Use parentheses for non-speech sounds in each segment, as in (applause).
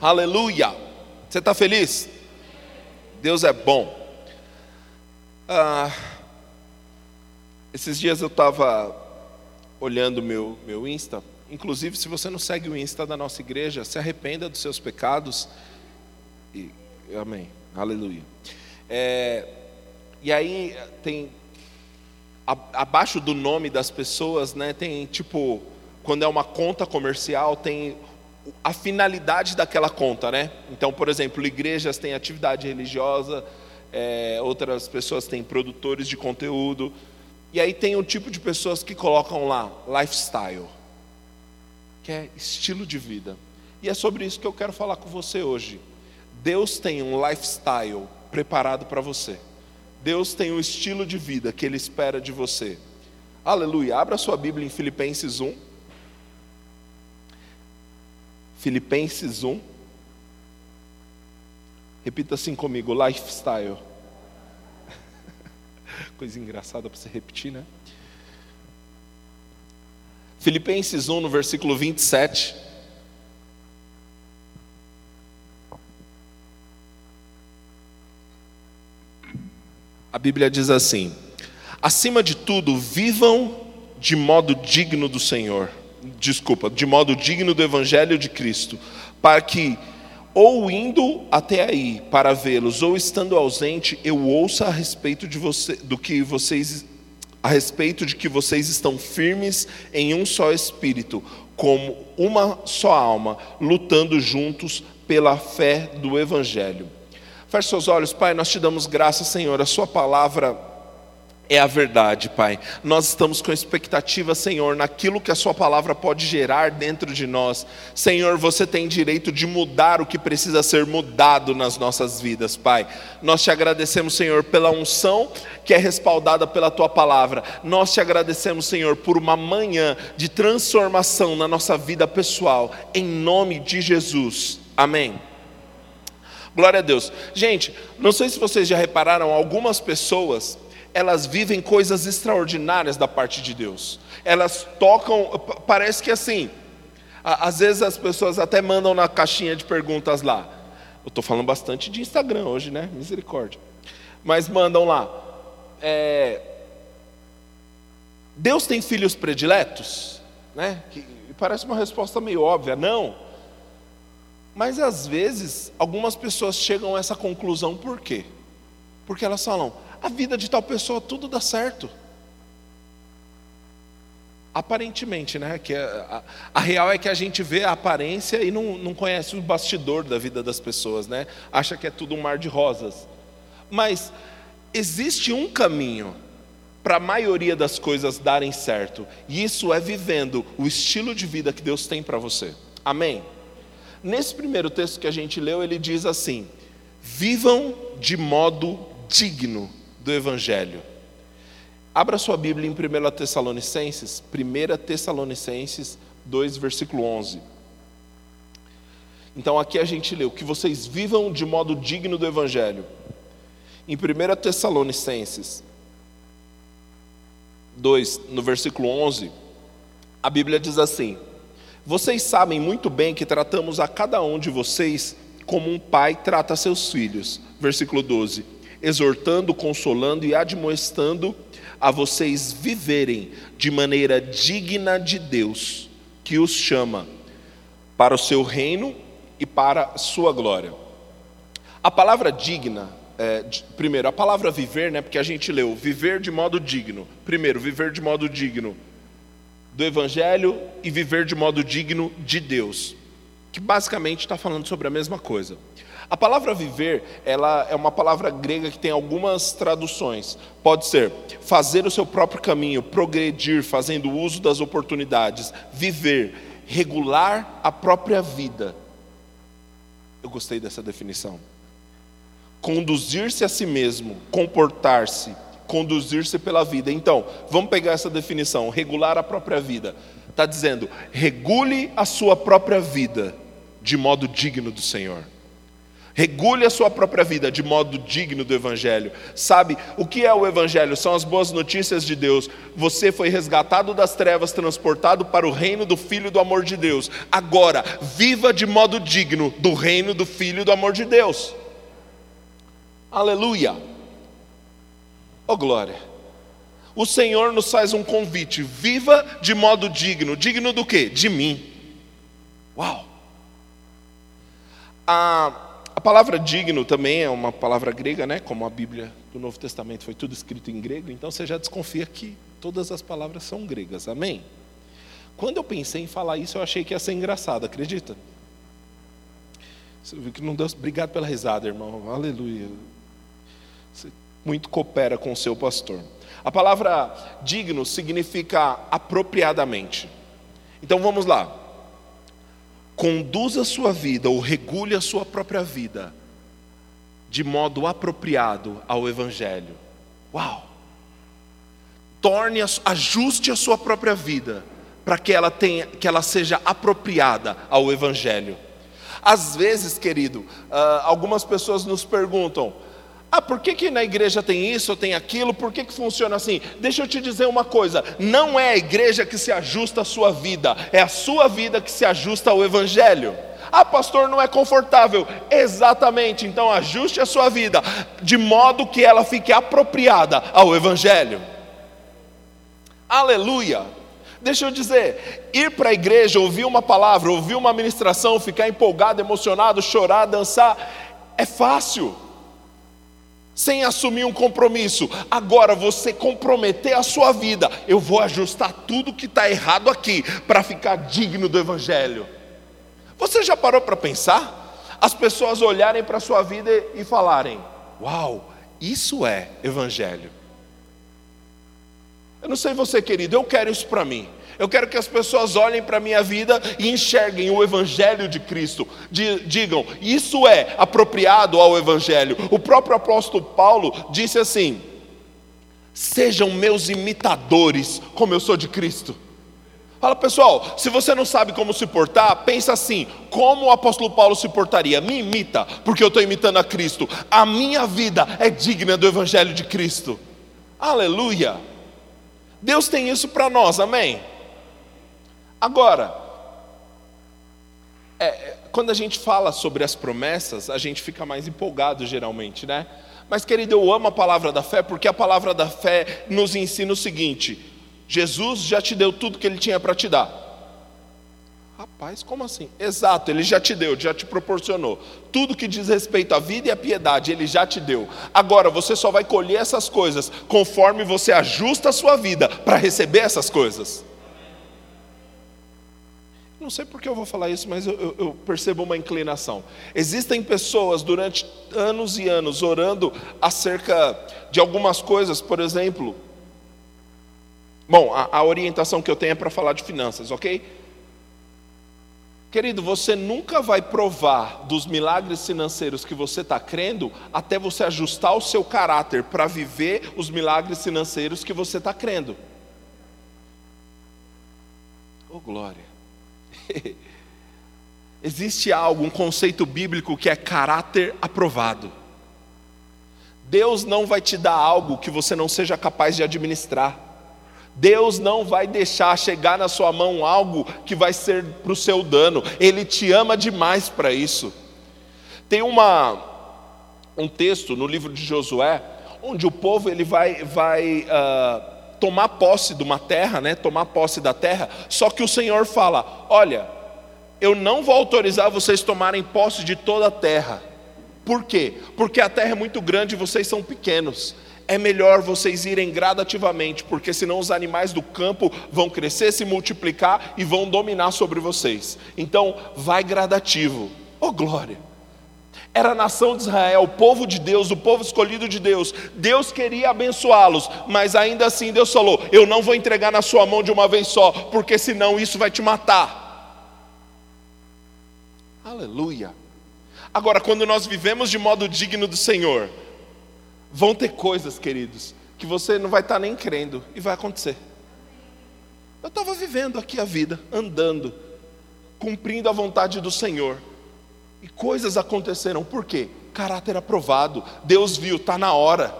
Aleluia! Você está feliz? Deus é bom. Ah, esses dias eu estava olhando meu, meu Insta. Inclusive, se você não segue o Insta da nossa igreja, se arrependa dos seus pecados. E, amém. Aleluia. É, e aí tem abaixo do nome das pessoas, né, tem tipo, quando é uma conta comercial, tem a finalidade daquela conta, né? Então, por exemplo, igrejas têm atividade religiosa, é, outras pessoas têm produtores de conteúdo, e aí tem o tipo de pessoas que colocam lá lifestyle, que é estilo de vida. E é sobre isso que eu quero falar com você hoje. Deus tem um lifestyle preparado para você. Deus tem um estilo de vida que Ele espera de você. Aleluia. Abra sua Bíblia em Filipenses 1. Filipenses 1. Repita assim comigo: lifestyle. (laughs) Coisa engraçada para você repetir, né? Filipenses 1, no versículo 27. A Bíblia diz assim: acima de tudo, vivam de modo digno do Senhor, desculpa, de modo digno do Evangelho de Cristo, para que, ou indo até aí para vê-los, ou estando ausente, eu ouça a respeito de você, do que vocês, a respeito de que vocês estão firmes em um só espírito, como uma só alma, lutando juntos pela fé do Evangelho. Feche seus olhos, Pai, nós te damos graça, Senhor, a Sua palavra é a verdade, Pai. Nós estamos com expectativa, Senhor, naquilo que a Sua palavra pode gerar dentro de nós. Senhor, você tem direito de mudar o que precisa ser mudado nas nossas vidas, Pai. Nós te agradecemos, Senhor, pela unção que é respaldada pela Tua palavra. Nós te agradecemos, Senhor, por uma manhã de transformação na nossa vida pessoal, em nome de Jesus. Amém. Glória a Deus. Gente, não sei se vocês já repararam, algumas pessoas, elas vivem coisas extraordinárias da parte de Deus. Elas tocam, parece que assim, às vezes as pessoas até mandam na caixinha de perguntas lá. Eu estou falando bastante de Instagram hoje, né? Misericórdia. Mas mandam lá. É, Deus tem filhos prediletos? Né? Que parece uma resposta meio óbvia. Não. Mas às vezes, algumas pessoas chegam a essa conclusão por quê? Porque elas falam: a vida de tal pessoa tudo dá certo. Aparentemente, né? Que a, a, a, real é que a gente vê a aparência e não, não conhece o bastidor da vida das pessoas, né? Acha que é tudo um mar de rosas. Mas existe um caminho para a maioria das coisas darem certo, e isso é vivendo o estilo de vida que Deus tem para você. Amém? Nesse primeiro texto que a gente leu, ele diz assim: vivam de modo digno do Evangelho. Abra sua Bíblia em 1 Tessalonicenses, 1 Tessalonicenses 2, versículo 11. Então aqui a gente leu que vocês vivam de modo digno do Evangelho. Em 1 Tessalonicenses 2, no versículo 11, a Bíblia diz assim: vocês sabem muito bem que tratamos a cada um de vocês como um pai trata seus filhos. Versículo 12: exortando, consolando e admoestando a vocês viverem de maneira digna de Deus, que os chama para o seu reino e para a sua glória. A palavra digna, é, primeiro, a palavra viver, né, porque a gente leu viver de modo digno. Primeiro, viver de modo digno do Evangelho e viver de modo digno de Deus, que basicamente está falando sobre a mesma coisa. A palavra viver, ela é uma palavra grega que tem algumas traduções. Pode ser fazer o seu próprio caminho, progredir, fazendo uso das oportunidades, viver, regular a própria vida. Eu gostei dessa definição. Conduzir-se a si mesmo, comportar-se, conduzir-se pela vida. Então, vamos pegar essa definição: regular a própria vida. Está dizendo, regule a sua própria vida de modo digno do Senhor. Regule a sua própria vida de modo digno do Evangelho. Sabe o que é o Evangelho? São as boas notícias de Deus. Você foi resgatado das trevas, transportado para o reino do Filho do amor de Deus. Agora, viva de modo digno do reino do Filho do amor de Deus. Aleluia. Oh glória. O Senhor nos faz um convite: viva de modo digno. Digno do quê? De mim. Uau. A a palavra digno também é uma palavra grega, né? Como a Bíblia do Novo Testamento foi tudo escrito em grego, então você já desconfia que todas as palavras são gregas. Amém? Quando eu pensei em falar isso, eu achei que ia ser engraçado, acredita? Você viu que não deu. Obrigado pela risada, irmão. Aleluia. Você muito coopera com o seu pastor. A palavra digno significa apropriadamente. Então vamos lá conduza a sua vida ou regule a sua própria vida de modo apropriado ao Evangelho. Uau! Torne, ajuste a sua própria vida para que ela tenha, que ela seja apropriada ao Evangelho. Às vezes, querido, ah, algumas pessoas nos perguntam: ah, por que, que na igreja tem isso tem aquilo? Por que, que funciona assim? Deixa eu te dizer uma coisa: não é a igreja que se ajusta à sua vida, é a sua vida que se ajusta ao Evangelho. Ah, pastor, não é confortável. Exatamente, então ajuste a sua vida de modo que ela fique apropriada ao Evangelho. Aleluia. Deixa eu dizer, ir para a igreja, ouvir uma palavra, ouvir uma ministração, ficar empolgado, emocionado, chorar, dançar, é fácil sem assumir um compromisso. Agora você comprometer a sua vida, eu vou ajustar tudo que está errado aqui para ficar digno do Evangelho. Você já parou para pensar? As pessoas olharem para a sua vida e falarem: Uau, isso é Evangelho. Eu não sei você, querido, eu quero isso para mim. Eu quero que as pessoas olhem para a minha vida e enxerguem o Evangelho de Cristo. Digam, isso é apropriado ao Evangelho. O próprio apóstolo Paulo disse assim: Sejam meus imitadores, como eu sou de Cristo. Fala pessoal, se você não sabe como se portar, pensa assim: como o apóstolo Paulo se portaria? Me imita, porque eu estou imitando a Cristo. A minha vida é digna do Evangelho de Cristo. Aleluia! Deus tem isso para nós, amém? Agora, é, quando a gente fala sobre as promessas, a gente fica mais empolgado geralmente, né? Mas, querido, eu amo a palavra da fé porque a palavra da fé nos ensina o seguinte: Jesus já te deu tudo que ele tinha para te dar. Rapaz, como assim? Exato, ele já te deu, já te proporcionou. Tudo que diz respeito à vida e à piedade, ele já te deu. Agora, você só vai colher essas coisas conforme você ajusta a sua vida para receber essas coisas. Não sei porque eu vou falar isso, mas eu, eu, eu, percebo uma inclinação. Existem pessoas durante anos e anos orando acerca de algumas coisas, por exemplo. Bom, a, a orientação que eu tenho é para falar de finanças, ok? Querido, você nunca vai provar dos milagres financeiros que você está crendo até você ajustar o seu caráter para viver os milagres financeiros que você está crendo. Oh, glória. (laughs) Existe algo, um conceito bíblico que é caráter aprovado. Deus não vai te dar algo que você não seja capaz de administrar. Deus não vai deixar chegar na sua mão algo que vai ser para o seu dano. Ele te ama demais para isso. Tem uma, um texto no livro de Josué, onde o povo ele vai, vai uh, tomar posse de uma terra, né? Tomar posse da terra. Só que o Senhor fala: Olha, eu não vou autorizar vocês tomarem posse de toda a terra. Por quê? Porque a terra é muito grande e vocês são pequenos. É melhor vocês irem gradativamente, porque senão os animais do campo vão crescer, se multiplicar e vão dominar sobre vocês. Então, vai gradativo. Oh glória! Era a nação de Israel, o povo de Deus, o povo escolhido de Deus. Deus queria abençoá-los, mas ainda assim Deus falou: Eu não vou entregar na sua mão de uma vez só, porque senão isso vai te matar. Aleluia. Agora, quando nós vivemos de modo digno do Senhor, vão ter coisas, queridos, que você não vai estar nem crendo e vai acontecer. Eu estava vivendo aqui a vida, andando, cumprindo a vontade do Senhor E coisas aconteceram, por quê? Caráter aprovado, Deus viu, está na hora.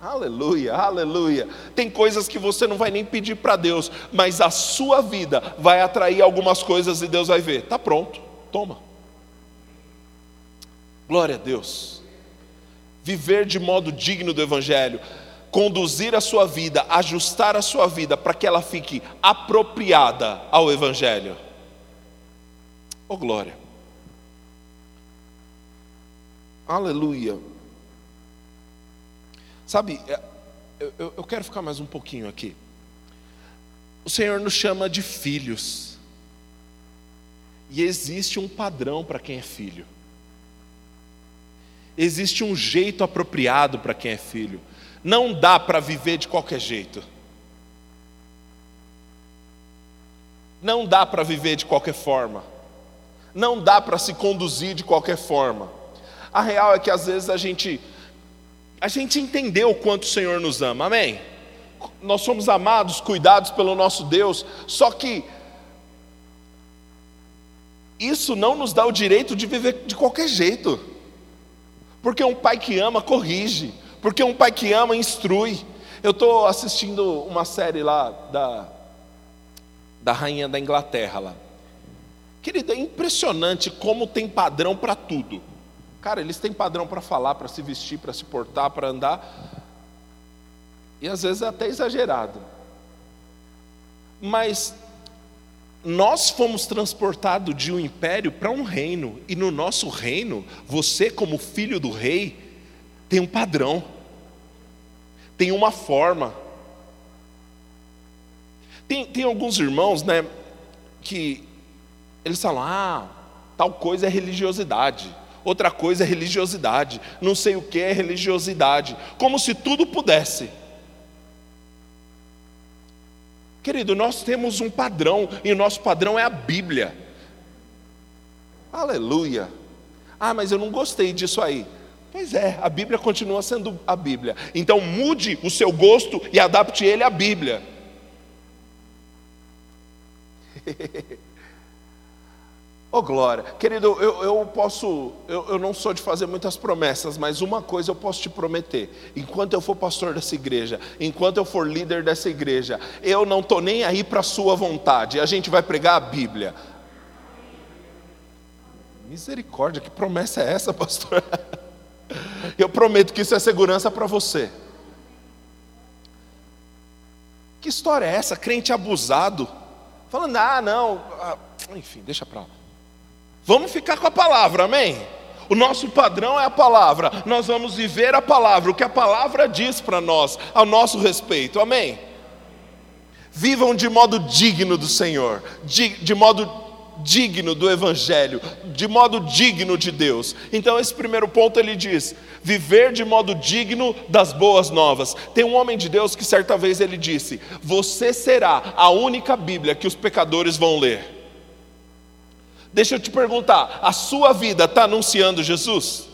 Aleluia, aleluia. Tem coisas que você não vai nem pedir para Deus, mas a sua vida vai atrair algumas coisas e Deus vai ver. Está pronto, toma. Glória a Deus. Viver de modo digno do Evangelho, conduzir a sua vida, ajustar a sua vida para que ela fique apropriada ao Evangelho. Oh, glória. Aleluia. Sabe, é, eu, eu quero ficar mais um pouquinho aqui. O Senhor nos chama de filhos. E existe um padrão para quem é filho. Existe um jeito apropriado para quem é filho. Não dá para viver de qualquer jeito. Não dá para viver de qualquer forma. Não dá para se conduzir de qualquer forma. A real é que às vezes a gente a gente entendeu o quanto o Senhor nos ama. Amém. Nós somos amados, cuidados pelo nosso Deus, só que isso não nos dá o direito de viver de qualquer jeito. Porque um pai que ama corrige, porque um pai que ama instrui. Eu estou assistindo uma série lá da, da rainha da Inglaterra lá. Querida, é impressionante como tem padrão para tudo. Cara, eles têm padrão para falar, para se vestir, para se portar, para andar. E às vezes é até exagerado. Mas nós fomos transportados de um império para um reino, e no nosso reino, você, como filho do rei, tem um padrão, tem uma forma. Tem, tem alguns irmãos, né, que eles falam: ah, tal coisa é religiosidade outra coisa é religiosidade, não sei o que é religiosidade, como se tudo pudesse. Querido, nós temos um padrão, e o nosso padrão é a Bíblia. Aleluia. Ah, mas eu não gostei disso aí. Pois é, a Bíblia continua sendo a Bíblia. Então mude o seu gosto e adapte ele à Bíblia. (laughs) Oh glória, querido, eu, eu posso, eu, eu não sou de fazer muitas promessas, mas uma coisa eu posso te prometer: enquanto eu for pastor dessa igreja, enquanto eu for líder dessa igreja, eu não estou nem aí para a sua vontade, a gente vai pregar a Bíblia. Misericórdia, que promessa é essa, pastor? (laughs) Eu prometo que isso é segurança para você. Que história é essa? Crente abusado, falando, ah, não, ah, enfim, deixa para lá. Vamos ficar com a palavra, amém? O nosso padrão é a palavra, nós vamos viver a palavra, o que a palavra diz para nós, ao nosso respeito, amém? Vivam de modo digno do Senhor, de, de modo digno do Evangelho, de modo digno de Deus. Então, esse primeiro ponto ele diz: viver de modo digno das boas novas. Tem um homem de Deus que certa vez ele disse: Você será a única Bíblia que os pecadores vão ler. Deixa eu te perguntar: a sua vida está anunciando Jesus?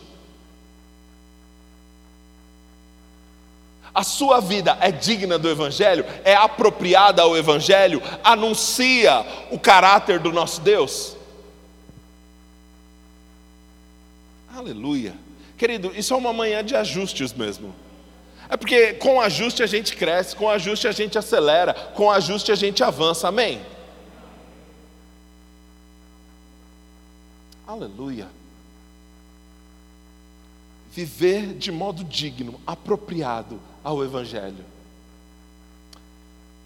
A sua vida é digna do Evangelho? É apropriada ao Evangelho? Anuncia o caráter do nosso Deus? Aleluia. Querido, isso é uma manhã de ajustes mesmo. É porque com ajuste a gente cresce, com ajuste a gente acelera, com ajuste a gente avança, amém? Aleluia. Viver de modo digno, apropriado ao Evangelho.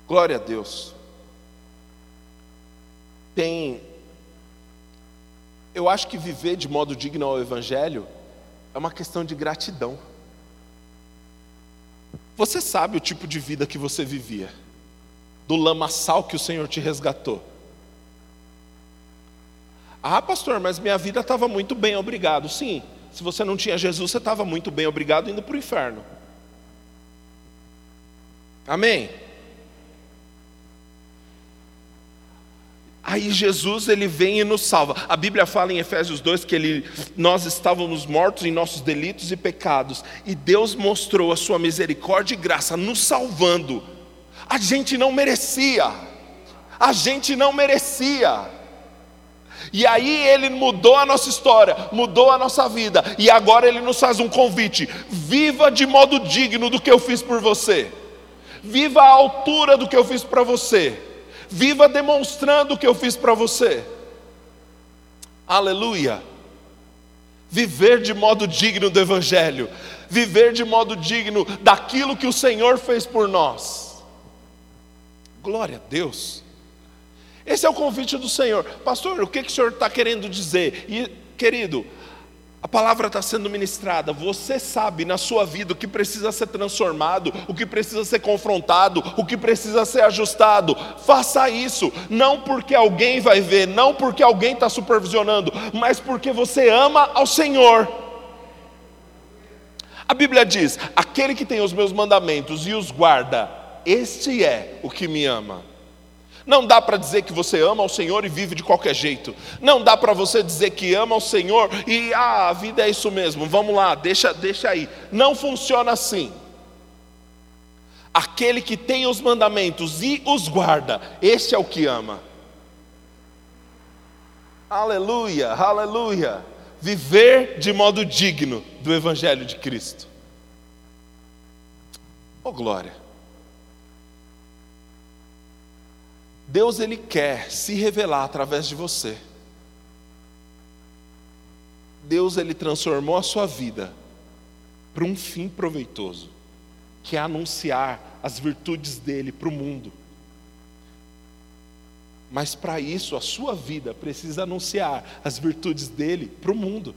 Glória a Deus. Tem. Eu acho que viver de modo digno ao Evangelho é uma questão de gratidão. Você sabe o tipo de vida que você vivia, do lamaçal que o Senhor te resgatou. Ah, pastor, mas minha vida estava muito bem, obrigado. Sim, se você não tinha Jesus, você estava muito bem, obrigado, indo para o inferno. Amém? Aí Jesus ele vem e nos salva. A Bíblia fala em Efésios 2 que ele, nós estávamos mortos em nossos delitos e pecados, e Deus mostrou a sua misericórdia e graça nos salvando. A gente não merecia. A gente não merecia. E aí ele mudou a nossa história, mudou a nossa vida, e agora ele nos faz um convite: viva de modo digno do que eu fiz por você, viva à altura do que eu fiz para você, viva demonstrando o que eu fiz para você. Aleluia. Viver de modo digno do Evangelho, viver de modo digno daquilo que o Senhor fez por nós. Glória a Deus. Esse é o convite do Senhor. Pastor, o que, que o Senhor está querendo dizer? E, querido, a palavra está sendo ministrada. Você sabe na sua vida o que precisa ser transformado, o que precisa ser confrontado, o que precisa ser ajustado. Faça isso, não porque alguém vai ver, não porque alguém está supervisionando, mas porque você ama ao Senhor. A Bíblia diz: aquele que tem os meus mandamentos e os guarda, este é o que me ama. Não dá para dizer que você ama o Senhor e vive de qualquer jeito. Não dá para você dizer que ama o Senhor e ah, a vida é isso mesmo. Vamos lá, deixa, deixa aí. Não funciona assim. Aquele que tem os mandamentos e os guarda, este é o que ama. Aleluia, aleluia. Viver de modo digno do Evangelho de Cristo. Oh glória. Deus ele quer se revelar através de você. Deus ele transformou a sua vida para um fim proveitoso, que é anunciar as virtudes dele para o mundo. Mas para isso a sua vida precisa anunciar as virtudes dele para o mundo.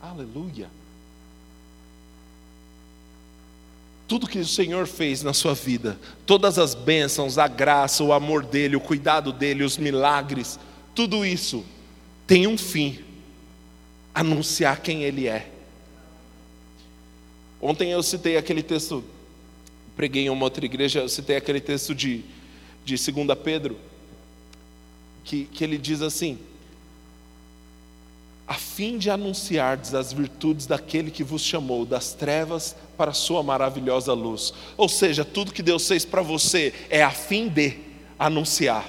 Aleluia. Tudo que o Senhor fez na sua vida, todas as bênçãos, a graça, o amor dele, o cuidado dele, os milagres, tudo isso tem um fim: anunciar quem ele é. Ontem eu citei aquele texto, preguei em uma outra igreja, eu citei aquele texto de, de 2 Pedro, que, que ele diz assim: a fim de anunciardes as virtudes daquele que vos chamou das trevas para a sua maravilhosa luz. Ou seja, tudo que Deus fez para você é a fim de anunciar.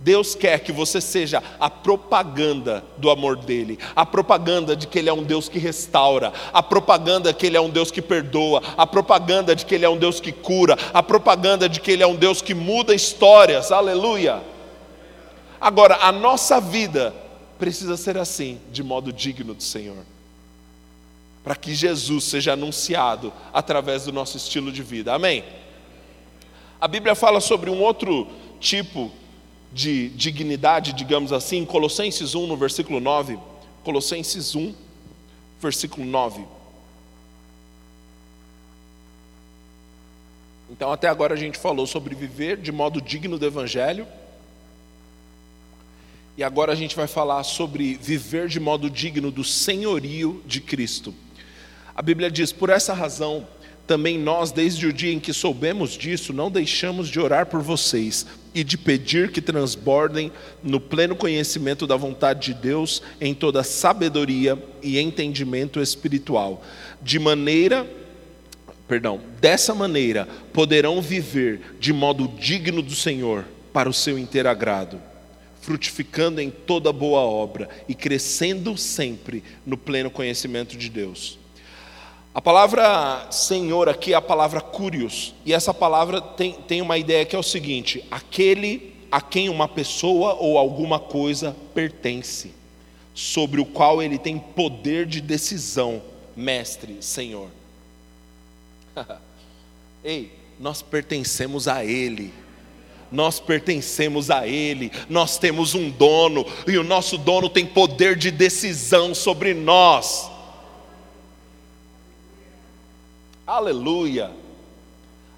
Deus quer que você seja a propaganda do amor dele, a propaganda de que ele é um Deus que restaura, a propaganda de que ele é um Deus que perdoa, a propaganda de que ele é um Deus que cura, a propaganda de que ele é um Deus que muda histórias. Aleluia. Agora, a nossa vida precisa ser assim, de modo digno do Senhor. Para que Jesus seja anunciado através do nosso estilo de vida. Amém? A Bíblia fala sobre um outro tipo de dignidade, digamos assim, Colossenses 1, no versículo 9. Colossenses 1, versículo 9. Então, até agora a gente falou sobre viver de modo digno do Evangelho e agora a gente vai falar sobre viver de modo digno do senhorio de Cristo. A Bíblia diz: por essa razão, também nós, desde o dia em que soubemos disso, não deixamos de orar por vocês e de pedir que transbordem no pleno conhecimento da vontade de Deus em toda sabedoria e entendimento espiritual, de maneira perdão, dessa maneira poderão viver de modo digno do Senhor, para o seu inteiro agrado frutificando em toda boa obra e crescendo sempre no pleno conhecimento de Deus. A palavra Senhor aqui é a palavra curios, e essa palavra tem, tem uma ideia que é o seguinte: aquele a quem uma pessoa ou alguma coisa pertence, sobre o qual ele tem poder de decisão, mestre, Senhor. (laughs) Ei, nós pertencemos a Ele nós pertencemos a Ele, nós temos um dono, e o nosso dono tem poder de decisão sobre nós. Aleluia.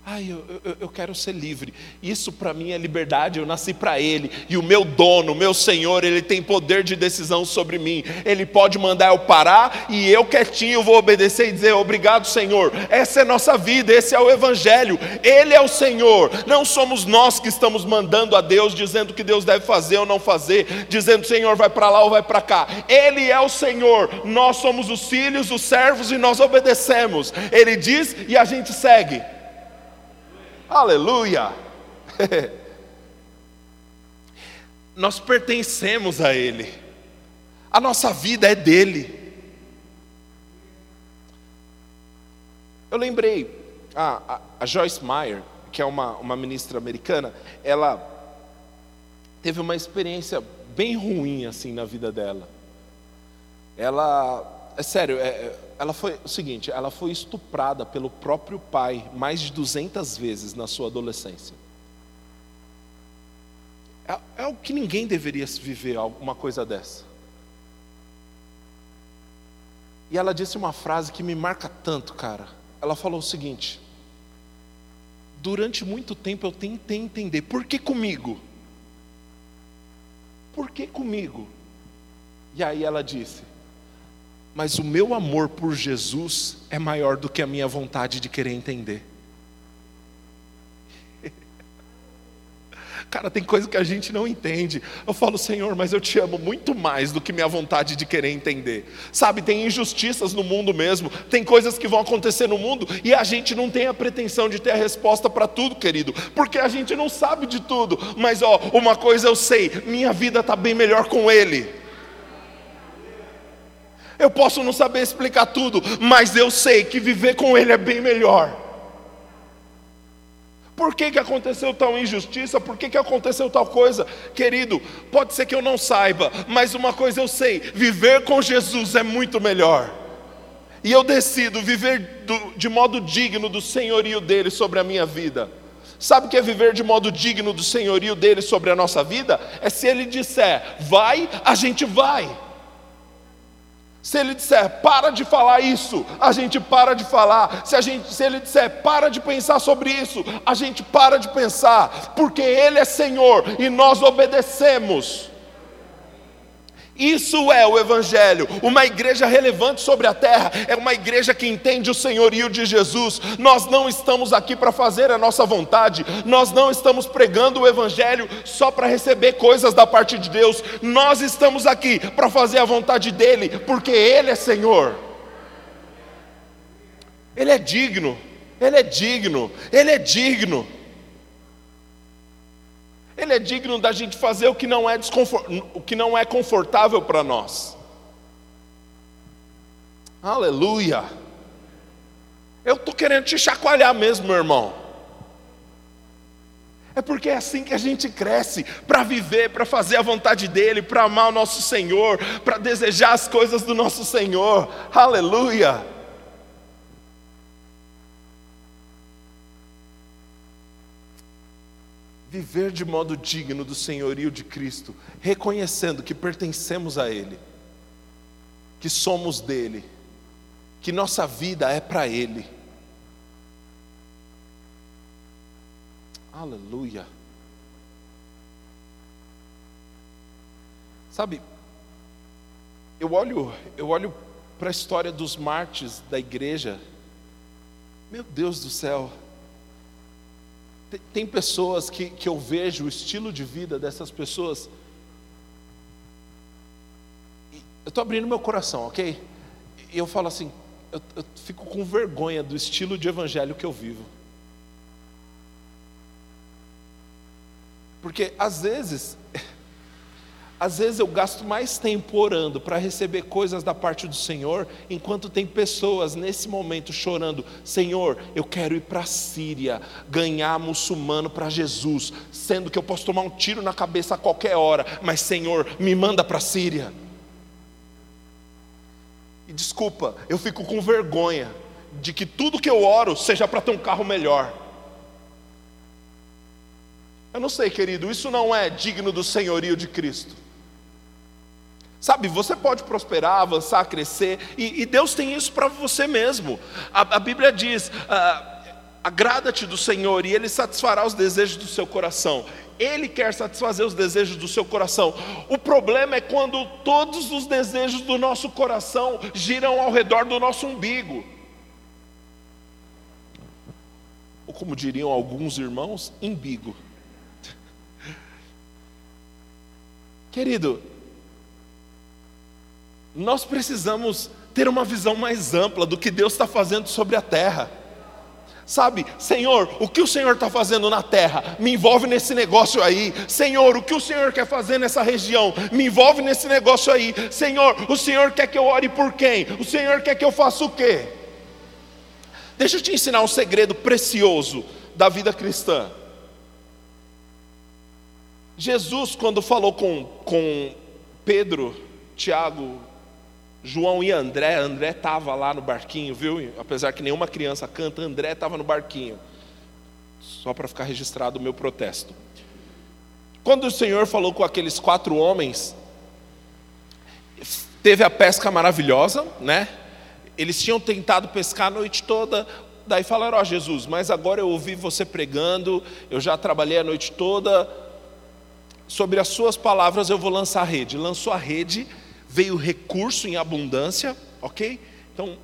Ai, eu, eu, eu, quero ser livre. Isso para mim é liberdade. Eu nasci para Ele. E o meu dono, o meu Senhor, Ele tem poder de decisão sobre mim. Ele pode mandar eu parar e eu quietinho vou obedecer e dizer: Obrigado, Senhor. Essa é nossa vida, esse é o Evangelho. Ele é o Senhor. Não somos nós que estamos mandando a Deus, dizendo que Deus deve fazer ou não fazer, dizendo: Senhor, vai para lá ou vai para cá. Ele é o Senhor. Nós somos os filhos, os servos e nós obedecemos. Ele diz e a gente segue. Aleluia! (laughs) nós pertencemos a Ele, a nossa vida é dele. Eu lembrei, a, a Joyce Meyer, que é uma, uma ministra americana, ela teve uma experiência bem ruim assim na vida dela. Ela, é sério, é, é, ela foi o seguinte, ela foi estuprada pelo próprio pai mais de 200 vezes na sua adolescência. É, é o que ninguém deveria viver uma coisa dessa. E ela disse uma frase que me marca tanto, cara. Ela falou o seguinte: Durante muito tempo eu tentei entender, por que comigo? Por que comigo? E aí ela disse: Mas o meu amor por Jesus é maior do que a minha vontade de querer entender. (laughs) Cara, tem coisa que a gente não entende. Eu falo, Senhor, mas eu te amo muito mais do que minha vontade de querer entender. Sabe, tem injustiças no mundo mesmo, tem coisas que vão acontecer no mundo e a gente não tem a pretensão de ter a resposta para tudo, querido, porque a gente não sabe de tudo. Mas, ó, uma coisa eu sei: minha vida está bem melhor com Ele. Eu posso não saber explicar tudo, mas eu sei que viver com Ele é bem melhor. Por que, que aconteceu tal injustiça? Por que, que aconteceu tal coisa? Querido, pode ser que eu não saiba, mas uma coisa eu sei: viver com Jesus é muito melhor. E eu decido viver do, de modo digno do senhorio dele sobre a minha vida. Sabe o que é viver de modo digno do senhorio dele sobre a nossa vida? É se ele disser, vai, a gente vai. Se ele disser, para de falar isso, a gente para de falar. Se, a gente, se ele disser, para de pensar sobre isso, a gente para de pensar, porque Ele é Senhor e nós obedecemos. Isso é o Evangelho. Uma igreja relevante sobre a terra é uma igreja que entende o senhorio de Jesus. Nós não estamos aqui para fazer a nossa vontade, nós não estamos pregando o Evangelho só para receber coisas da parte de Deus. Nós estamos aqui para fazer a vontade dEle, porque Ele é Senhor. Ele é digno, Ele é digno, Ele é digno. Ele é digno da gente fazer o que não é, o que não é confortável para nós. Aleluia. Eu estou querendo te chacoalhar mesmo, meu irmão. É porque é assim que a gente cresce, para viver, para fazer a vontade dEle, para amar o nosso Senhor, para desejar as coisas do nosso Senhor. Aleluia. Viver de modo digno do senhorio de Cristo, reconhecendo que pertencemos a Ele, que somos dele, que nossa vida é para Ele. Aleluia. Sabe, eu olho, eu olho para a história dos mártires da igreja. Meu Deus do céu. Tem pessoas que, que eu vejo o estilo de vida dessas pessoas. Eu estou abrindo meu coração, ok? E eu falo assim, eu, eu fico com vergonha do estilo de evangelho que eu vivo. Porque às vezes (laughs) às vezes eu gasto mais tempo orando para receber coisas da parte do Senhor, enquanto tem pessoas nesse momento chorando: Senhor, eu quero ir para a Síria, ganhar muçulmano para Jesus, sendo que eu posso tomar um tiro na cabeça a qualquer hora, mas Senhor, me manda para a Síria. E desculpa, eu fico com vergonha de que tudo que eu oro seja para ter um carro melhor. Eu não sei, querido, isso não é digno do senhorio de Cristo. Sabe, você pode prosperar, avançar, crescer, e, e Deus tem isso para você mesmo. A, a Bíblia diz: ah, agrada-te do Senhor e Ele satisfará os desejos do seu coração. Ele quer satisfazer os desejos do seu coração. O problema é quando todos os desejos do nosso coração giram ao redor do nosso umbigo. Ou como diriam alguns irmãos, umbigo. (laughs) Querido, nós precisamos ter uma visão mais ampla do que Deus está fazendo sobre a terra. Sabe, Senhor, o que o Senhor está fazendo na terra? Me envolve nesse negócio aí. Senhor, o que o Senhor quer fazer nessa região? Me envolve nesse negócio aí. Senhor, o Senhor quer que eu ore por quem? O Senhor quer que eu faça o quê? Deixa eu te ensinar um segredo precioso da vida cristã. Jesus, quando falou com, com Pedro, Tiago, João e André, André estava lá no barquinho, viu? Apesar que nenhuma criança canta, André estava no barquinho. Só para ficar registrado o meu protesto. Quando o Senhor falou com aqueles quatro homens, teve a pesca maravilhosa, né? Eles tinham tentado pescar a noite toda, daí falaram: Ó oh, Jesus, mas agora eu ouvi você pregando, eu já trabalhei a noite toda, sobre as suas palavras eu vou lançar a rede. Lançou a rede veio recurso em abundância, ok? Então,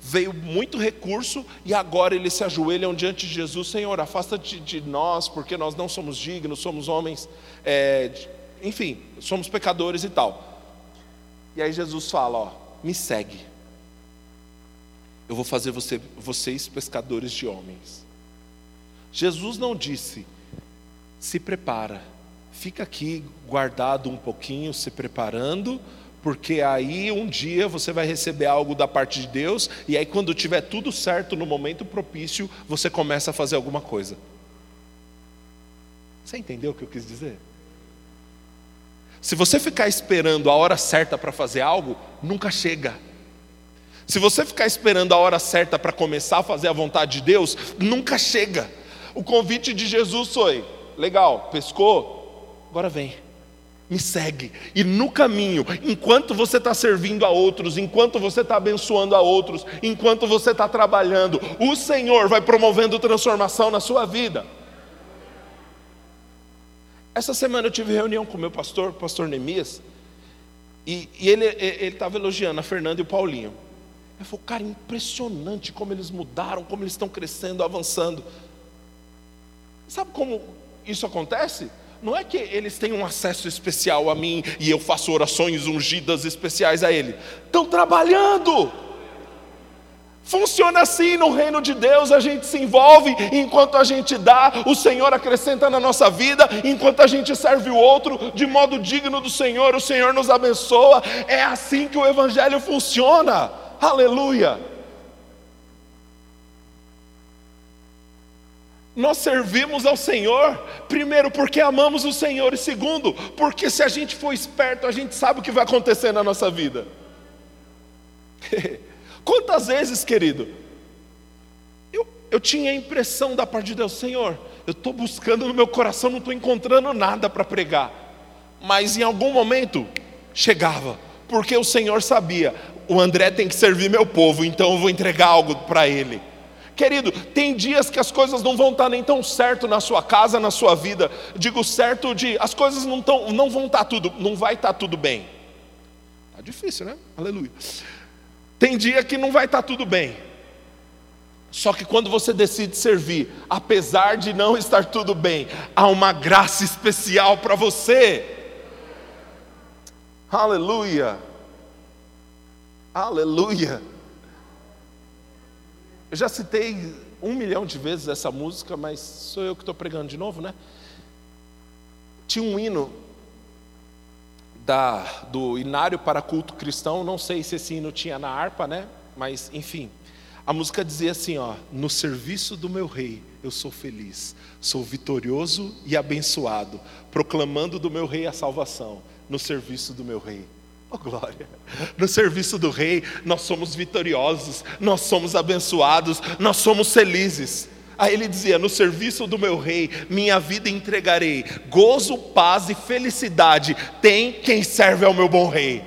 veio muito recurso e agora eles se ajoelham diante de Jesus: Senhor, afasta-te de nós, porque nós não somos dignos, somos homens, é, enfim, somos pecadores e tal. E aí Jesus fala: Ó, me segue, eu vou fazer você, vocês pescadores de homens. Jesus não disse, se prepara, fica aqui guardado um pouquinho, se preparando porque aí um dia você vai receber algo da parte de Deus, e aí quando tiver tudo certo no momento propício, você começa a fazer alguma coisa. Você entendeu o que eu quis dizer? Se você ficar esperando a hora certa para fazer algo, nunca chega. Se você ficar esperando a hora certa para começar a fazer a vontade de Deus, nunca chega. O convite de Jesus foi: legal, pescou? Agora vem me segue. E no caminho, enquanto você está servindo a outros, enquanto você está abençoando a outros, enquanto você está trabalhando, o Senhor vai promovendo transformação na sua vida. Essa semana eu tive reunião com o meu pastor, o pastor Neemias, e, e ele estava elogiando a Fernanda e o Paulinho. Ele falou, cara, impressionante como eles mudaram, como eles estão crescendo, avançando. Sabe como isso acontece? Não é que eles têm um acesso especial a mim e eu faço orações ungidas especiais a ele. Estão trabalhando. Funciona assim no reino de Deus, a gente se envolve, enquanto a gente dá, o Senhor acrescenta na nossa vida, enquanto a gente serve o outro de modo digno do Senhor, o Senhor nos abençoa. É assim que o Evangelho funciona. Aleluia. Nós servimos ao Senhor, primeiro porque amamos o Senhor, e segundo, porque se a gente for esperto, a gente sabe o que vai acontecer na nossa vida. (laughs) Quantas vezes, querido, eu, eu tinha a impressão da parte de Deus, Senhor, eu estou buscando no meu coração, não estou encontrando nada para pregar, mas em algum momento chegava, porque o Senhor sabia, o André tem que servir meu povo, então eu vou entregar algo para ele. Querido, tem dias que as coisas não vão estar nem tão certo na sua casa, na sua vida. Digo certo de as coisas não, tão, não vão estar tudo, não vai estar tudo bem. Tá difícil, né? Aleluia. Tem dia que não vai estar tudo bem. Só que quando você decide servir, apesar de não estar tudo bem, há uma graça especial para você. Aleluia. Aleluia. Eu já citei um milhão de vezes essa música, mas sou eu que estou pregando de novo, né? Tinha um hino da, do Inário para Culto Cristão, não sei se esse hino tinha na harpa, né? Mas, enfim, a música dizia assim: ó, no serviço do meu rei eu sou feliz, sou vitorioso e abençoado, proclamando do meu rei a salvação, no serviço do meu rei. Oh glória! No serviço do Rei, nós somos vitoriosos, nós somos abençoados, nós somos felizes. Aí ele dizia: No serviço do meu Rei, minha vida entregarei, gozo, paz e felicidade tem quem serve ao meu bom Rei.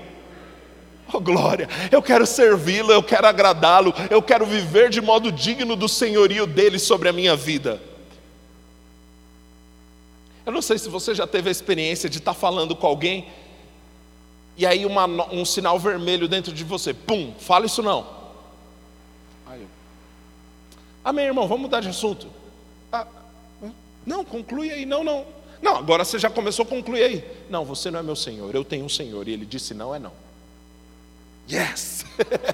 Oh glória! Eu quero servi-lo, eu quero agradá-lo, eu quero viver de modo digno do senhorio dele sobre a minha vida. Eu não sei se você já teve a experiência de estar falando com alguém e aí uma, um sinal vermelho dentro de você, pum, fala isso não. Aí, Amém, irmão, vamos mudar de assunto. Ah, não, conclui aí, não, não. Não, agora você já começou a concluir aí. Não, você não é meu Senhor, eu tenho um Senhor. E ele disse: não é não. Yes!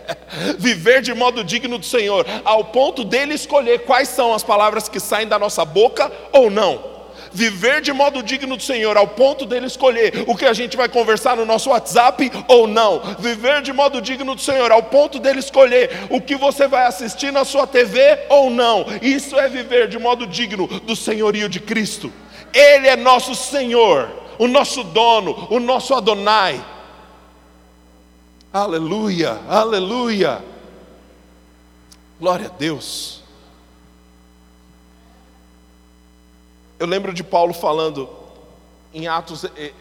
(laughs) Viver de modo digno do Senhor, ao ponto dele escolher quais são as palavras que saem da nossa boca ou não viver de modo digno do Senhor, ao ponto dele escolher o que a gente vai conversar no nosso WhatsApp ou não, viver de modo digno do Senhor, ao ponto dele escolher o que você vai assistir na sua TV ou não, isso é viver de modo digno do senhorio de Cristo, Ele é nosso Senhor, o nosso dono, o nosso Adonai. Aleluia, aleluia. Glória a Deus. Eu lembro de Paulo falando em Atos, eh,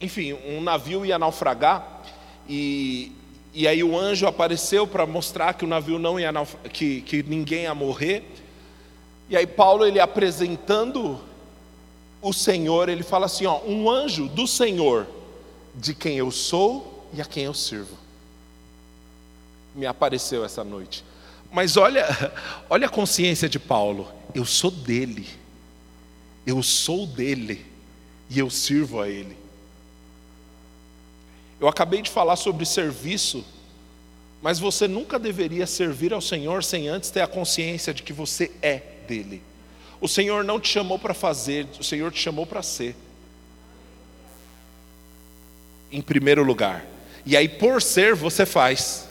enfim, um navio ia naufragar e, e aí o anjo apareceu para mostrar que o navio não ia que, que ninguém ia morrer. E aí Paulo ele apresentando o Senhor, ele fala assim, ó, um anjo do Senhor, de quem eu sou e a quem eu sirvo. Me apareceu essa noite. Mas olha, (laughs) olha a consciência de Paulo. Eu sou dele. Eu sou dele e eu sirvo a ele. Eu acabei de falar sobre serviço, mas você nunca deveria servir ao Senhor sem antes ter a consciência de que você é dele. O Senhor não te chamou para fazer, o Senhor te chamou para ser. Em primeiro lugar. E aí, por ser, você faz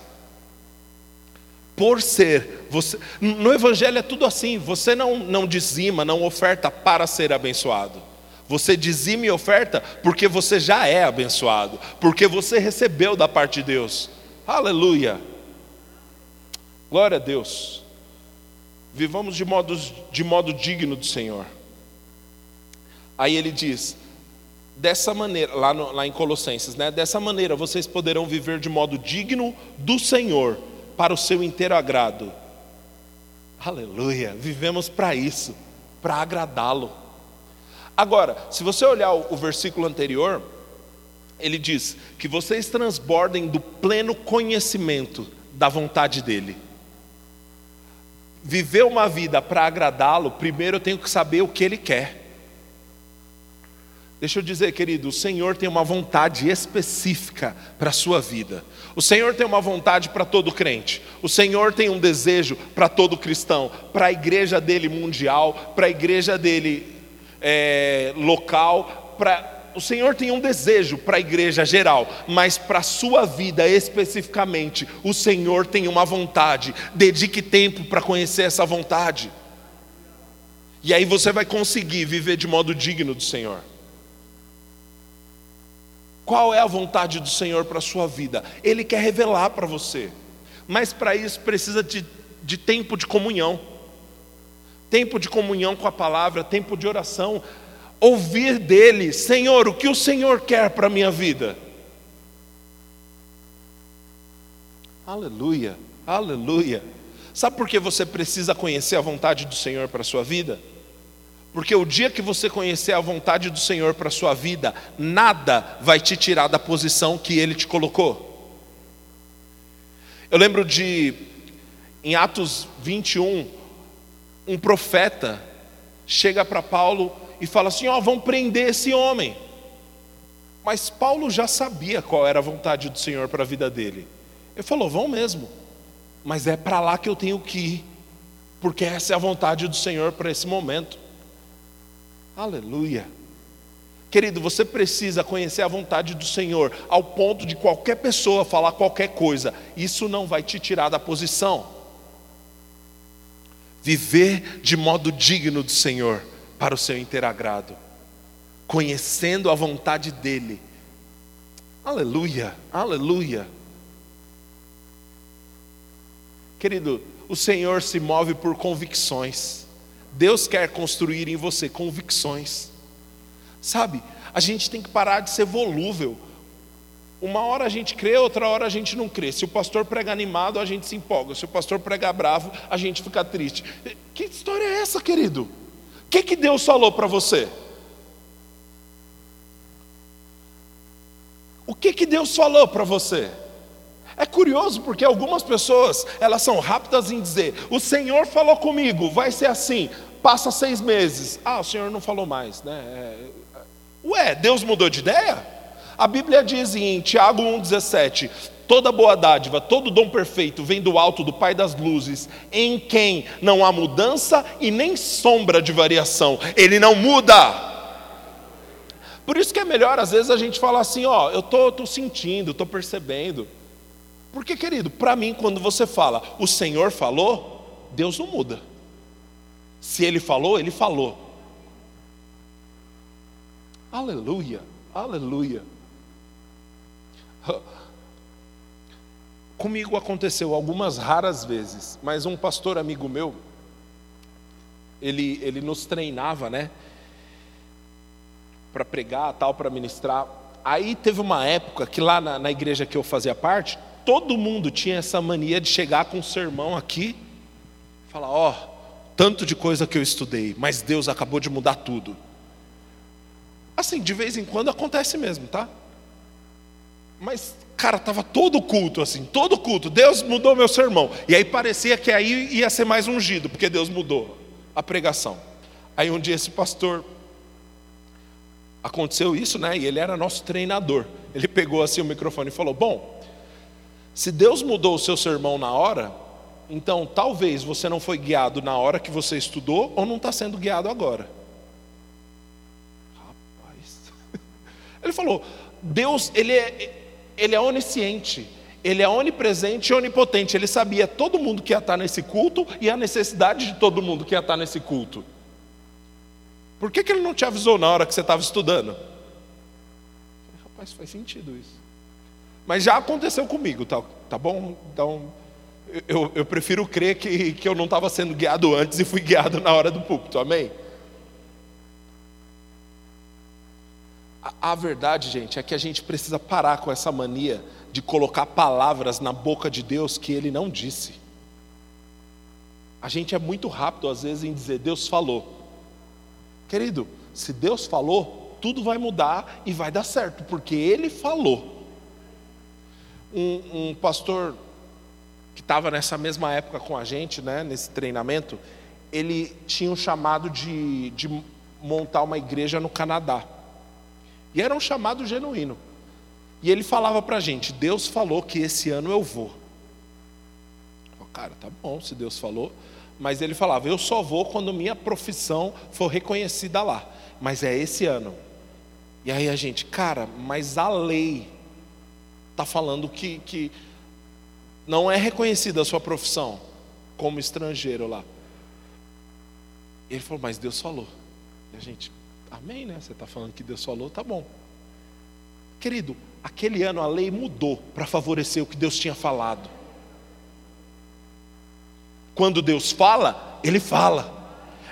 por ser. Você, no Evangelho é tudo assim: você não, não dizima, não oferta para ser abençoado. Você dizima e oferta porque você já é abençoado, porque você recebeu da parte de Deus. Aleluia. Glória a Deus. Vivamos de modo, de modo digno do Senhor. Aí ele diz: dessa maneira, lá, no, lá em Colossenses, né? Dessa maneira vocês poderão viver de modo digno do Senhor para o seu inteiro agrado. Aleluia, vivemos para isso, para agradá-lo. Agora, se você olhar o, versículo anterior, ele diz que vocês transbordem do pleno conhecimento da vontade dele. Viver uma vida para agradá-lo, primeiro eu tenho que saber o que ele quer. Deixa eu dizer, querido, o Senhor tem uma vontade específica para a sua vida. O Senhor tem uma vontade para todo crente. O Senhor tem um desejo para todo cristão, para a igreja dele mundial, para a igreja dele é, local. Pra... O Senhor tem um desejo para a igreja geral, mas para a sua vida especificamente, o Senhor tem uma vontade. Dedique tempo para conhecer essa vontade. E aí você vai conseguir viver de modo digno do Senhor. Qual é a vontade do Senhor para a sua vida? Ele quer revelar para você, mas para isso precisa de, de tempo de comunhão tempo de comunhão com a palavra, tempo de oração, ouvir dele: Senhor, o que o Senhor quer para a minha vida? Aleluia, aleluia. Sabe por que você precisa conhecer a vontade do Senhor para a sua vida? Porque o dia que você conhecer a vontade do Senhor para a sua vida, nada vai te tirar da posição que Ele te colocou. Eu lembro de, em Atos 21, um profeta chega para Paulo e fala assim: Ó, oh, vão prender esse homem. Mas Paulo já sabia qual era a vontade do Senhor para a vida dele. Ele falou: vão mesmo, mas é para lá que eu tenho que ir, porque essa é a vontade do Senhor para esse momento. Aleluia. Querido, você precisa conhecer a vontade do Senhor, ao ponto de qualquer pessoa falar qualquer coisa, isso não vai te tirar da posição. Viver de modo digno do Senhor, para o seu interagrado, conhecendo a vontade dEle. Aleluia, aleluia. Querido, o Senhor se move por convicções. Deus quer construir em você convicções. Sabe, a gente tem que parar de ser volúvel. Uma hora a gente crê, outra hora a gente não crê. Se o pastor prega animado, a gente se empolga. Se o pastor prega bravo, a gente fica triste. Que história é essa, querido? O que, que Deus falou para você? O que, que Deus falou para você? É curioso porque algumas pessoas, elas são rápidas em dizer: "O Senhor falou comigo, vai ser assim". Passa seis meses, ah, o Senhor não falou mais, né? É... Ué, Deus mudou de ideia? A Bíblia diz em Tiago 1,17: Toda boa dádiva, todo dom perfeito vem do alto do Pai das luzes, em quem não há mudança e nem sombra de variação. Ele não muda. Por isso que é melhor, às vezes, a gente falar assim: ó, eu tô, tô sentindo, estou percebendo. Porque, querido, para mim, quando você fala, o Senhor falou, Deus não muda. Se Ele falou, Ele falou. Aleluia, aleluia. Comigo aconteceu algumas raras vezes, mas um pastor amigo meu, ele, ele nos treinava, né? Para pregar, tal, para ministrar. Aí teve uma época que lá na, na igreja que eu fazia parte, todo mundo tinha essa mania de chegar com um sermão aqui, falar: Ó, oh, tanto de coisa que eu estudei, mas Deus acabou de mudar tudo. Assim, de vez em quando acontece mesmo, tá? Mas Cara, estava todo culto assim, todo culto. Deus mudou meu sermão. E aí parecia que aí ia ser mais ungido, porque Deus mudou a pregação. Aí um dia esse pastor aconteceu isso, né? E ele era nosso treinador. Ele pegou assim o microfone e falou: "Bom, se Deus mudou o seu sermão na hora, então talvez você não foi guiado na hora que você estudou ou não está sendo guiado agora." Rapaz. (laughs) Ele falou: "Deus, ele é ele é onisciente, ele é onipresente e onipotente. Ele sabia todo mundo que ia estar nesse culto e a necessidade de todo mundo que ia estar nesse culto. Por que, que ele não te avisou na hora que você estava estudando? Rapaz, faz sentido isso. Mas já aconteceu comigo, tá, tá bom? Então, eu, eu prefiro crer que, que eu não estava sendo guiado antes e fui guiado na hora do púlpito, amém? A, a verdade, gente, é que a gente precisa parar com essa mania de colocar palavras na boca de Deus que Ele não disse. A gente é muito rápido, às vezes, em dizer: Deus falou. Querido, se Deus falou, tudo vai mudar e vai dar certo, porque Ele falou. Um, um pastor que estava nessa mesma época com a gente, né, nesse treinamento, ele tinha um chamado de, de montar uma igreja no Canadá. E era um chamado genuíno. E ele falava para a gente: Deus falou que esse ano eu vou. Eu, cara, tá bom, se Deus falou. Mas ele falava: eu só vou quando minha profissão for reconhecida lá. Mas é esse ano. E aí a gente, cara, mas a lei está falando que, que não é reconhecida a sua profissão como estrangeiro lá. Ele falou, mas Deus falou. E a gente, Amém, né? Você está falando que Deus falou, tá bom. Querido, aquele ano a lei mudou para favorecer o que Deus tinha falado. Quando Deus fala, Ele fala.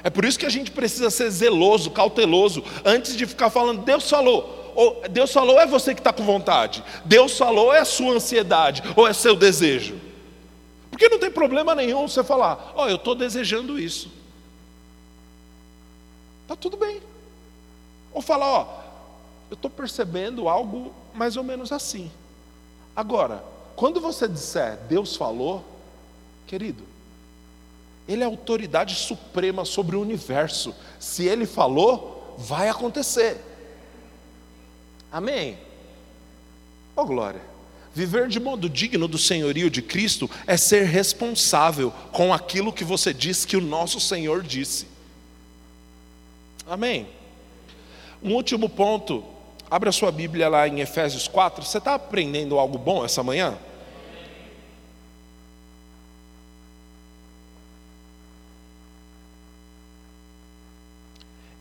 É por isso que a gente precisa ser zeloso, cauteloso, antes de ficar falando, Deus falou. Ou, Deus falou, é você que está com vontade. Deus falou, é a sua ansiedade, ou é seu desejo. Porque não tem problema nenhum você falar, ó, oh, eu estou desejando isso. Está tudo bem. Ou falar, ó, eu estou percebendo algo mais ou menos assim. Agora, quando você disser Deus falou, querido, Ele é autoridade suprema sobre o universo. Se Ele falou, vai acontecer. Amém? Ó oh, glória. Viver de modo digno do senhorio de Cristo é ser responsável com aquilo que você diz que o nosso Senhor disse. Amém? Um último ponto, abra sua Bíblia lá em Efésios 4. Você está aprendendo algo bom essa manhã?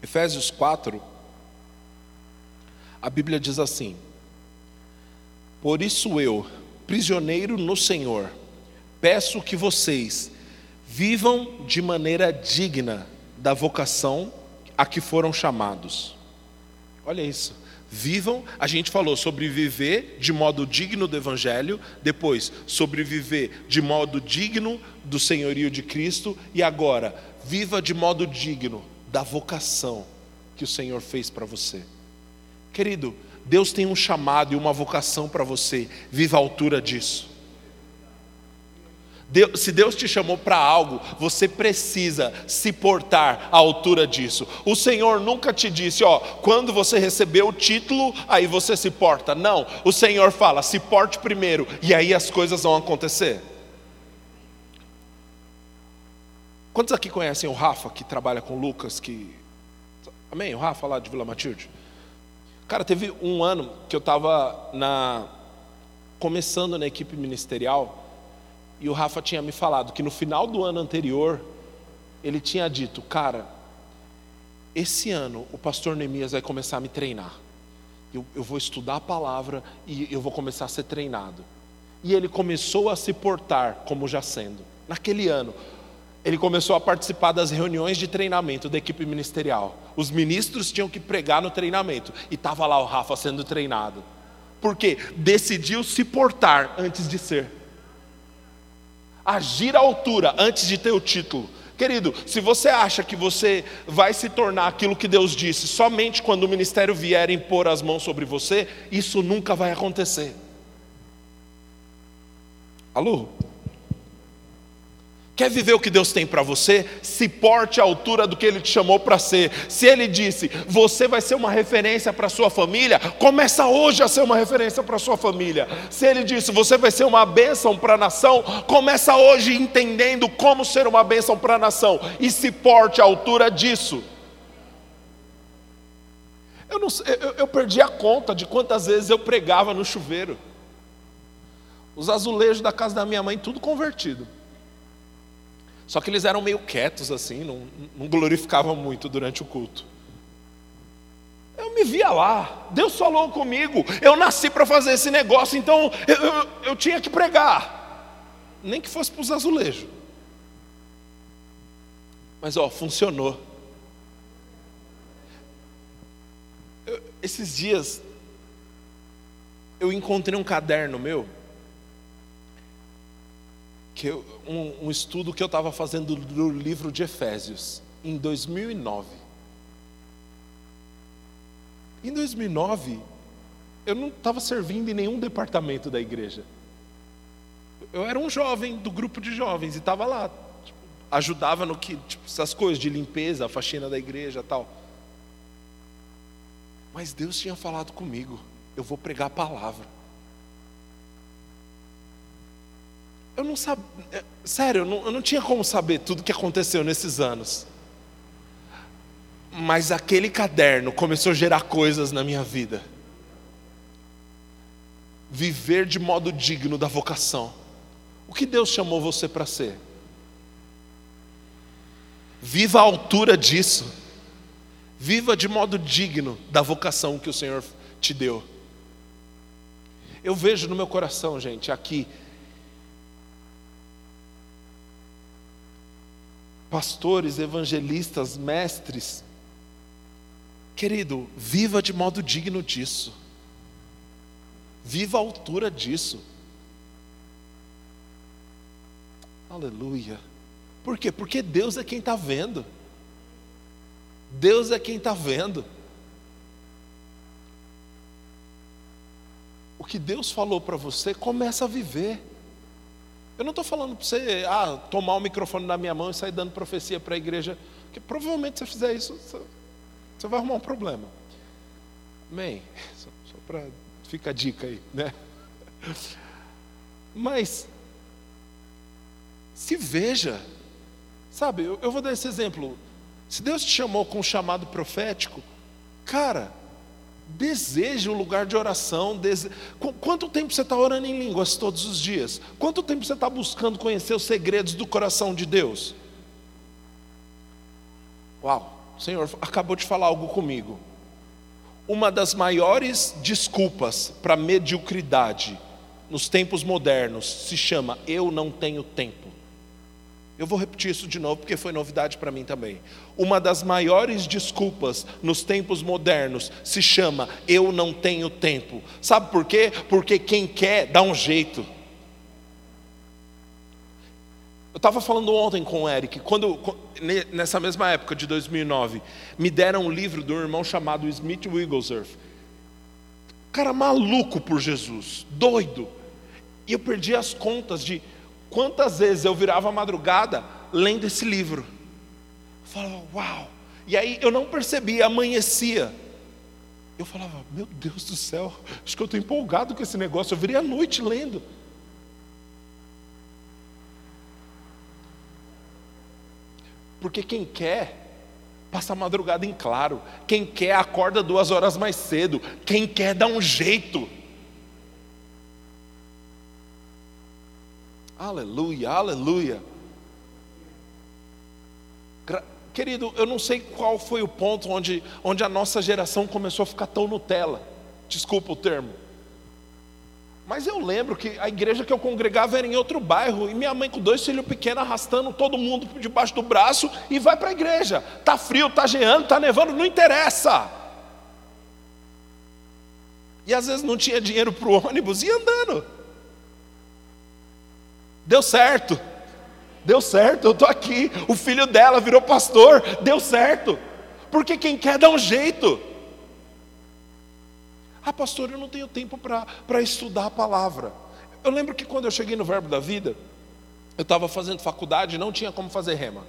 Efésios 4, a Bíblia diz assim: Por isso eu, prisioneiro no Senhor, peço que vocês vivam de maneira digna da vocação a que foram chamados Olha isso. Vivam, a gente falou sobre viver de modo digno do Evangelho, depois sobre viver de modo digno do senhorio de Cristo, e agora, viva de modo digno da vocação que o Senhor fez para você. Querido, Deus tem um chamado e uma vocação para você, viva a altura disso. Deus, se Deus te chamou para algo, você precisa se portar à altura disso. O Senhor nunca te disse, ó, quando você receber o título, aí você se porta. Não, o Senhor fala, se porte primeiro, e aí as coisas vão acontecer. Quantos aqui conhecem o Rafa, que trabalha com Lucas, que. Amém? O Rafa lá de Vila Matilde? Cara, teve um ano que eu estava na... começando na equipe ministerial e o Rafa tinha me falado que no final do ano anterior, ele tinha dito: Cara, esse ano o pastor Neemias vai começar a me treinar. Eu, eu vou estudar a palavra e eu vou começar a ser treinado. E ele começou a se portar como já sendo. Naquele ano, ele começou a participar das reuniões de treinamento da equipe ministerial. Os ministros tinham que pregar no treinamento e estava lá o Rafa sendo treinado. Porque decidiu se portar antes de ser agir à altura antes de ter o título. Querido, se você acha que você vai se tornar aquilo que Deus disse somente quando o ministério vier impor as mãos sobre você, isso nunca vai acontecer. Alô? Quer viver o que Deus tem para você? Se porte à altura do que Ele te chamou para ser. Se Ele disse, você vai ser uma referência para sua família, começa hoje a ser uma referência para sua família. Se Ele disse, você vai ser uma bênção para a nação, começa hoje entendendo como ser uma bênção para a nação e se porte à altura disso. Eu, não, eu, eu perdi a conta de quantas vezes eu pregava no chuveiro. Os azulejos da casa da minha mãe, tudo convertido. Só que eles eram meio quietos assim, não, não glorificavam muito durante o culto. Eu me via lá, Deus falou comigo, eu nasci para fazer esse negócio, então eu, eu, eu tinha que pregar, nem que fosse para os azulejos. Mas ó, funcionou. Eu, esses dias eu encontrei um caderno meu que eu, um, um estudo que eu estava fazendo do livro de Efésios, em 2009. Em 2009, eu não estava servindo em nenhum departamento da igreja. Eu era um jovem do grupo de jovens e estava lá, tipo, ajudava no que, tipo, essas coisas de limpeza, a faxina da igreja tal. Mas Deus tinha falado comigo, eu vou pregar a palavra. Eu não sabia, é, sério, eu não, eu não tinha como saber tudo que aconteceu nesses anos. Mas aquele caderno começou a gerar coisas na minha vida. Viver de modo digno da vocação. O que Deus chamou você para ser? Viva à altura disso. Viva de modo digno da vocação que o Senhor te deu. Eu vejo no meu coração, gente, aqui pastores, evangelistas, mestres. Querido, viva de modo digno disso. Viva a altura disso. Aleluia. Por quê? Porque Deus é quem está vendo. Deus é quem está vendo. O que Deus falou para você, começa a viver. Eu não estou falando para você ah, tomar o microfone na minha mão e sair dando profecia para a igreja, porque provavelmente se você fizer isso, você vai arrumar um problema. Amém? (laughs) Só, só para ficar a dica aí, né? (laughs) Mas se veja, sabe? Eu, eu vou dar esse exemplo. Se Deus te chamou com um chamado profético, cara, Deseje um lugar de oração. Dese... Quanto tempo você está orando em línguas todos os dias? Quanto tempo você está buscando conhecer os segredos do coração de Deus? Uau, o Senhor acabou de falar algo comigo. Uma das maiores desculpas para mediocridade nos tempos modernos se chama eu não tenho tempo. Eu vou repetir isso de novo porque foi novidade para mim também. Uma das maiores desculpas nos tempos modernos se chama eu não tenho tempo. Sabe por quê? Porque quem quer dá um jeito. Eu estava falando ontem com o Eric, quando, nessa mesma época de 2009, me deram um livro de um irmão chamado Smith Wigglesworth. Cara maluco por Jesus, doido. E eu perdi as contas de Quantas vezes eu virava a madrugada lendo esse livro? Eu falava, uau! E aí eu não percebia, amanhecia. Eu falava, meu Deus do céu, acho que eu estou empolgado com esse negócio. Eu virei a noite lendo. Porque quem quer, passa a madrugada em claro. Quem quer, acorda duas horas mais cedo. Quem quer, dá um jeito. Aleluia, aleluia. Querido, eu não sei qual foi o ponto onde, onde a nossa geração começou a ficar tão Nutella. Desculpa o termo. Mas eu lembro que a igreja que eu congregava era em outro bairro, e minha mãe com dois filhos pequenos arrastando todo mundo debaixo do braço e vai para a igreja. Tá frio, tá geando, tá nevando, não interessa. E às vezes não tinha dinheiro para o (laughs) ônibus e andando. Deu certo. Deu certo, eu estou aqui. O filho dela virou pastor, deu certo. Porque quem quer dá um jeito. Ah, pastor, eu não tenho tempo para estudar a palavra. Eu lembro que quando eu cheguei no Verbo da Vida, eu estava fazendo faculdade e não tinha como fazer rema.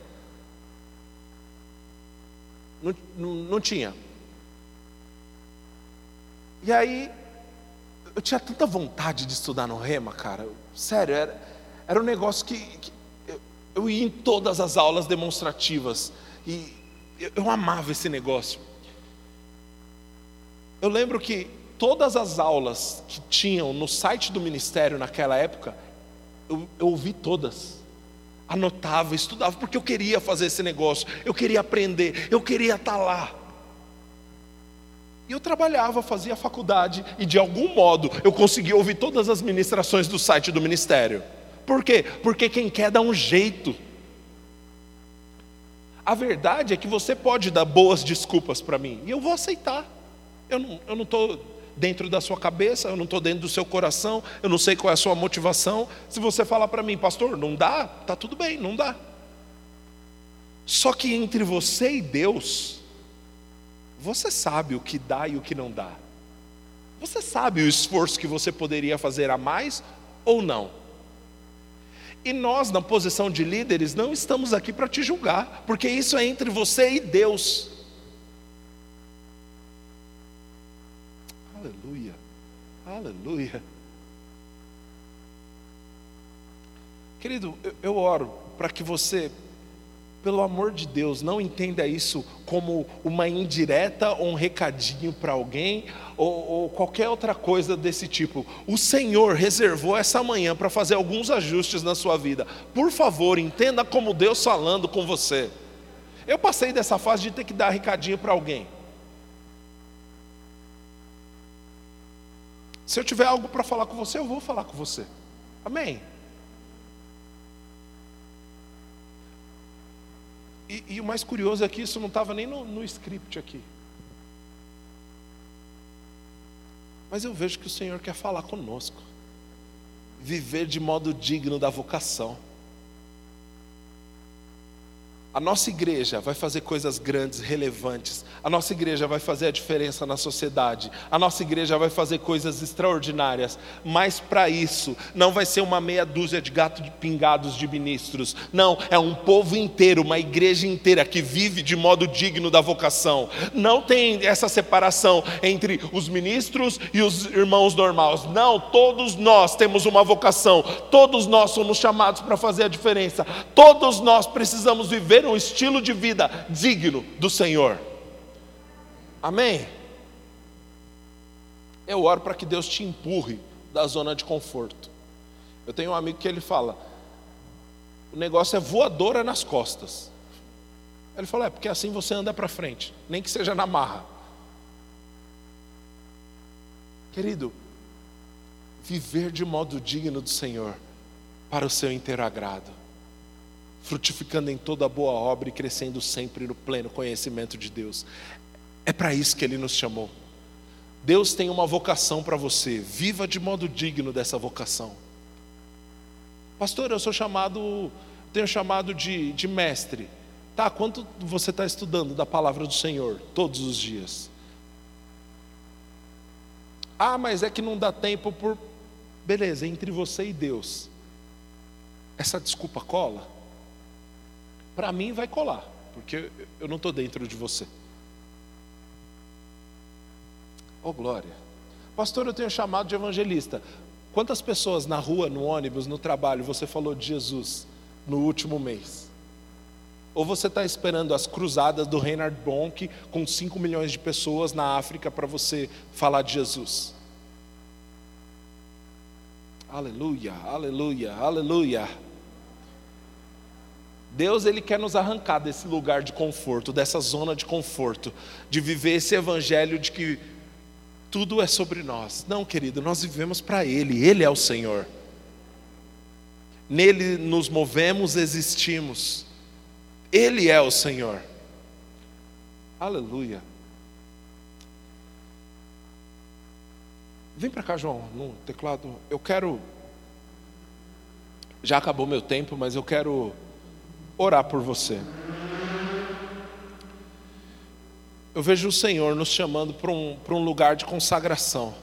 Não, não, não tinha. E aí, eu tinha tanta vontade de estudar no rema, cara. Sério, era, era um negócio que, que eu ia em todas as aulas demonstrativas e eu, eu amava esse negócio. Eu lembro que todas as aulas que tinham no site do ministério naquela época, eu, eu ouvi todas. Anotava, estudava, porque eu queria fazer esse negócio, eu queria aprender, eu queria estar lá. E eu trabalhava, fazia faculdade, e de algum modo eu conseguia ouvir todas as ministrações do site do ministério. Por quê? Porque quem quer dá um jeito. A verdade é que você pode dar boas desculpas para mim, e eu vou aceitar. Eu não estou dentro da sua cabeça, eu não estou dentro do seu coração, eu não sei qual é a sua motivação. Se você falar para mim, pastor, não dá, tá tudo bem, não dá. Só que entre você e Deus, você sabe o que dá e o que não dá. Você sabe o esforço que você poderia fazer a mais ou não. E nós, na posição de líderes, não estamos aqui para te julgar, porque isso é entre você e Deus. Aleluia, aleluia. Querido, eu, eu oro para que você pelo amor de Deus, não entenda isso como uma indireta ou um recadinho para alguém ou, ou, qualquer outra coisa desse tipo. O Senhor reservou essa manhã para fazer alguns ajustes na sua vida. Por favor, entenda como Deus falando com você. Eu passei dessa fase de ter que dar recadinho para alguém. Se eu tiver algo para falar com você, eu vou falar com você. Amém? E, e, o mais curioso é que isso não estava nem no, no script aqui. Mas eu vejo que o Senhor quer falar conosco. Viver de modo digno da vocação. A nossa igreja vai fazer coisas grandes, relevantes. A nossa igreja vai fazer a diferença na sociedade. A nossa igreja vai fazer coisas extraordinárias. Mas para isso, não vai ser uma meia dúzia de gatos de pingados de ministros. Não, é um povo inteiro, uma igreja inteira que vive de modo digno da vocação. Não tem essa separação entre os ministros e os irmãos normais. Não, todos nós temos uma vocação. Todos nós somos chamados para fazer a diferença. Todos nós precisamos viver um estilo de vida digno do Senhor. Amém? Eu oro para que Deus te empurre da zona de conforto. Eu tenho um amigo que ele fala: o negócio é voadora nas costas. Ele falou: é porque assim você anda para frente, nem que seja na marra. Querido, viver de modo digno do Senhor para o seu inteiro agrado frutificando em toda boa obra e crescendo sempre no pleno conhecimento de Deus. É para isso que Ele nos chamou. Deus tem uma vocação para você, viva de modo digno dessa vocação. Pastor, eu sou chamado, tenho chamado de, de mestre. Tá, quanto você está estudando da palavra do Senhor todos os dias? Ah, mas é que não dá tempo por. Beleza, entre você e Deus. essa desculpa cola? Para mim vai colar, porque eu não estou dentro de você. Oh glória. Pastor, eu tenho chamado de evangelista. Quantas pessoas na rua, no ônibus, no trabalho, você falou de Jesus no último mês? Ou você está esperando as cruzadas do Reinhard Bonk com 5 milhões de pessoas na África para você falar de Jesus? Aleluia, aleluia, aleluia. Deus ele quer nos arrancar desse lugar de conforto, dessa zona de conforto, de viver esse evangelho de que tudo é sobre nós. Não, querido, nós vivemos para Ele, Ele é o Senhor. Nele nos movemos, existimos. Ele é o Senhor. Aleluia. Vem para cá, João, no teclado. Eu quero. Já acabou meu tempo, mas eu quero orar por você. eu vejo o Senhor nos chamando para um, para um lugar de consagração.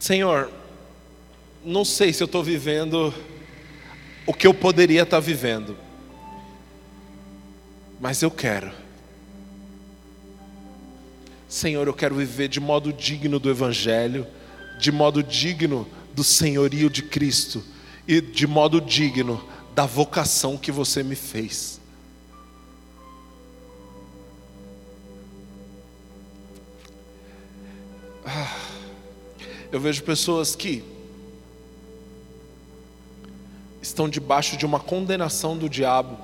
Senhor, não sei se eu estou vivendo o que eu poderia estar vivendo, mas eu quero. Senhor, eu quero viver de modo digno do Evangelho, de modo digno do senhorio de Cristo e de modo digno da vocação que você me fez. Ah, eu vejo pessoas que estão debaixo de uma condenação do diabo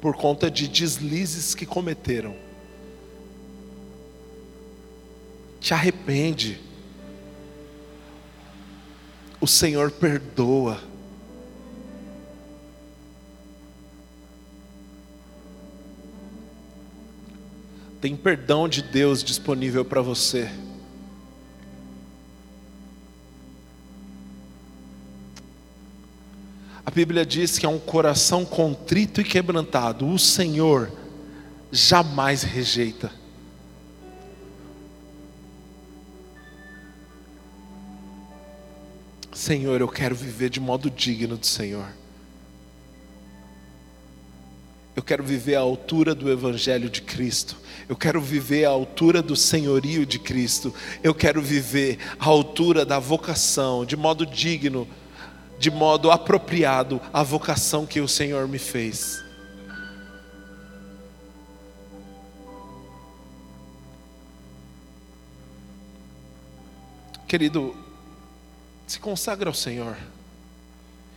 por conta de deslizes que cometeram. Te arrepende. O Senhor perdoa. Tem perdão de Deus disponível para você. A Bíblia diz que é um coração contrito e quebrantado, o Senhor jamais rejeita. Senhor, eu quero viver de modo digno do Senhor. Eu quero viver à altura do Evangelho de Cristo. Eu quero viver à altura do senhorio de Cristo. Eu quero viver à altura da vocação, de modo digno, de modo apropriado à vocação que o Senhor me fez. Querido, se consagra ao Senhor.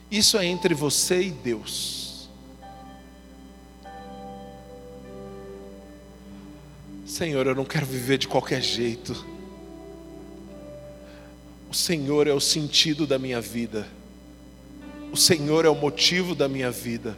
Isso é entre você e Deus. Senhor, eu não quero viver de qualquer jeito. O Senhor é o sentido da minha vida. O Senhor é o motivo da minha vida.